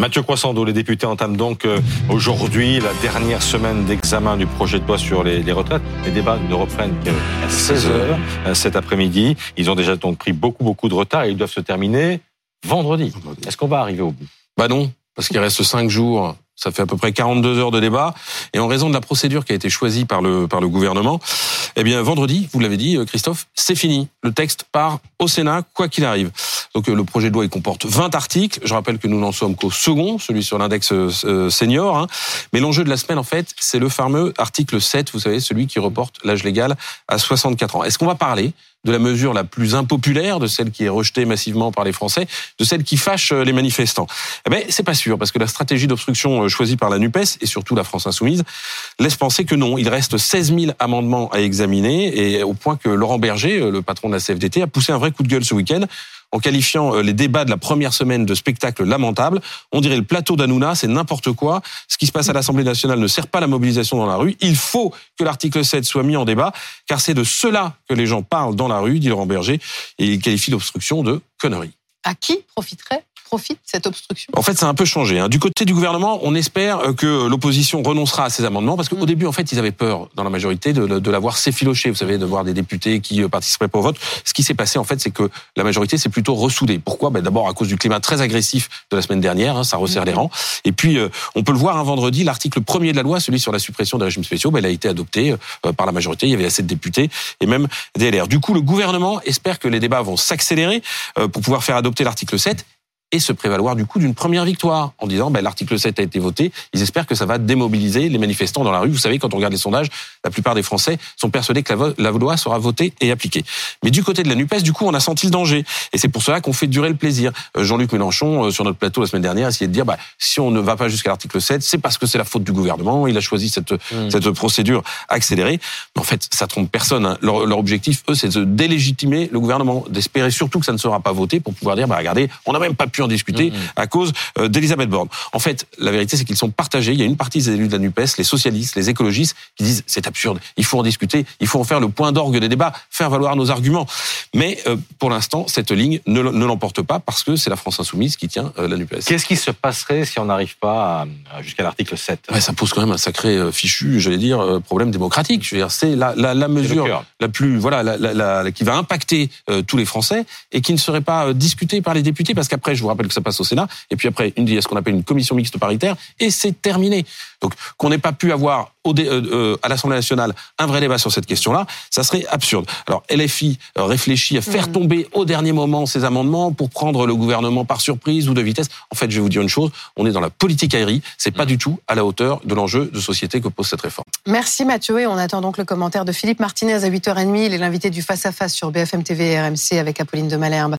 Mathieu Croissando, les députés entament donc euh, aujourd'hui la dernière semaine d'examen du projet de loi sur les, retraites. Les débats ne reprennent qu'à 16 heures euh, cet après-midi. Ils ont déjà donc pris beaucoup, beaucoup de retard et ils doivent se terminer vendredi. Est-ce qu'on va arriver au bout? Bah non, parce qu'il reste 5 jours ça fait à peu près 42 heures de débat. Et en raison de la procédure qui a été choisie par le, par le gouvernement, eh bien, vendredi, vous l'avez dit, euh, Christophe, c'est fini. Le texte part au Sénat, quoi qu'il arrive. Donc, euh, le projet de loi, il comporte 20 articles. Je rappelle que nous n'en sommes qu'au second, celui sur l'index euh, senior. Hein. Mais l'enjeu de la semaine, en fait, c'est le fameux article 7, vous savez, celui qui reporte l'âge légal à 64 ans. Est-ce qu'on va parler de la mesure la plus impopulaire, de celle qui est rejetée massivement par les Français, de celle qui fâche les manifestants? Eh ben, c'est pas sûr, parce que la stratégie d'obstruction choisie par la NUPES, et surtout la France Insoumise, laisse penser que non. Il reste 16 000 amendements à examiner, et au point que Laurent Berger, le patron de la CFDT, a poussé un vrai coup de gueule ce week-end en qualifiant euh, les débats de la première semaine de spectacle lamentable. On dirait le plateau d'Anouna, c'est n'importe quoi. Ce qui se passe à l'Assemblée nationale ne sert pas la mobilisation dans la rue. Il faut que l'article 7 soit mis en débat, car c'est de cela que les gens parlent dans la rue, dit Laurent Berger, et il qualifie l'obstruction de connerie. À qui profiterait profite cette obstruction En fait, ça a un peu changé. Hein. Du côté du gouvernement, on espère euh, que l'opposition renoncera à ces amendements parce qu'au mm. début, en fait, ils avaient peur dans la majorité de, de l'avoir s'effiloché. Vous savez, de voir des députés qui euh, participeraient pas au vote. Ce qui s'est passé, en fait, c'est que la majorité s'est plutôt ressoudée. Pourquoi? Ben, D'abord à cause du climat très agressif de la semaine dernière, hein, ça resserre les mm. rangs. Et puis, euh, on peut le voir un vendredi, l'article premier de la loi, celui sur la suppression des régimes spéciaux, ben, il a été adopté par la majorité. Il y avait assez de députés et même des LR. Du coup, le gouvernement espère que les débats vont s'accélérer pour pouvoir faire adopter l'article 7 et se prévaloir du coup d'une première victoire en disant ben, l'article 7 a été voté, ils espèrent que ça va démobiliser les manifestants dans la rue. Vous savez, quand on regarde les sondages, la plupart des Français sont persuadés que la, loi sera votée et appliquée. Mais du côté de la NUPES, du coup, on a senti le danger. Et c'est pour cela qu'on fait durer le plaisir. Euh, Jean-Luc Mélenchon, euh, sur notre plateau la semaine dernière, essayait de dire bah, si on ne va pas jusqu'à l'article 7, c'est parce que c'est la faute du gouvernement, il a choisi cette, mmh. cette procédure accélérée. Mais en fait, ça trompe personne. Hein. Leur, leur, objectif, eux, c'est de délégitimer le gouvernement, d'espérer surtout que ça ne sera pas voté pour pouvoir dire bah, regardez, on n'a même pas pu en discuter mm-hmm. à cause euh, d'Elisabeth Borne. En fait, la vérité, c'est qu'ils sont partagés. Il y a une partie des élus de la NUPES, les socialistes, les écologistes, qui disent c'est absurde, il faut en discuter, il faut en faire le point d'orgue des débats, faire valoir nos arguments. Mais euh, pour l'instant, cette ligne ne, l'emporte pas parce que c'est la France insoumise qui tient euh, la NUPES. Qu'est-ce qui se passerait si on n'arrive pas jusqu'à l'article 7 Ça pose quand même un sacré fichu, j'allais dire, problème démocratique. Je veux dire, c'est la, la, la, mesure la plus, voilà, la, qui va impacter tous les Français et qui ne serait pas discutée par les députés parce qu'après, je vous rappelle que ça passe au Sénat et puis après, il y a ce qu'on appelle une commission mixte paritaire, et c'est terminé. Donc, qu'on n'ait pas pu avoir au euh, euh, à l'Assemblée nationale un vrai débat sur cette question-là, ça serait absurde. Alors, LFI euh, réfléchit à faire mmh. tomber au dernier moment ces amendements pour prendre le gouvernement par surprise ou de vitesse. En fait, je vais vous dire une chose, on est dans la politique aérie, c'est pas mmh. du tout à la hauteur de l'enjeu de société que pose cette réforme. Merci Mathieu, et on attend donc le commentaire de Philippe Martinez à 8h30. Il est l'invité du Face à Face sur BFM TV et RMC avec Apolline de Malherbe.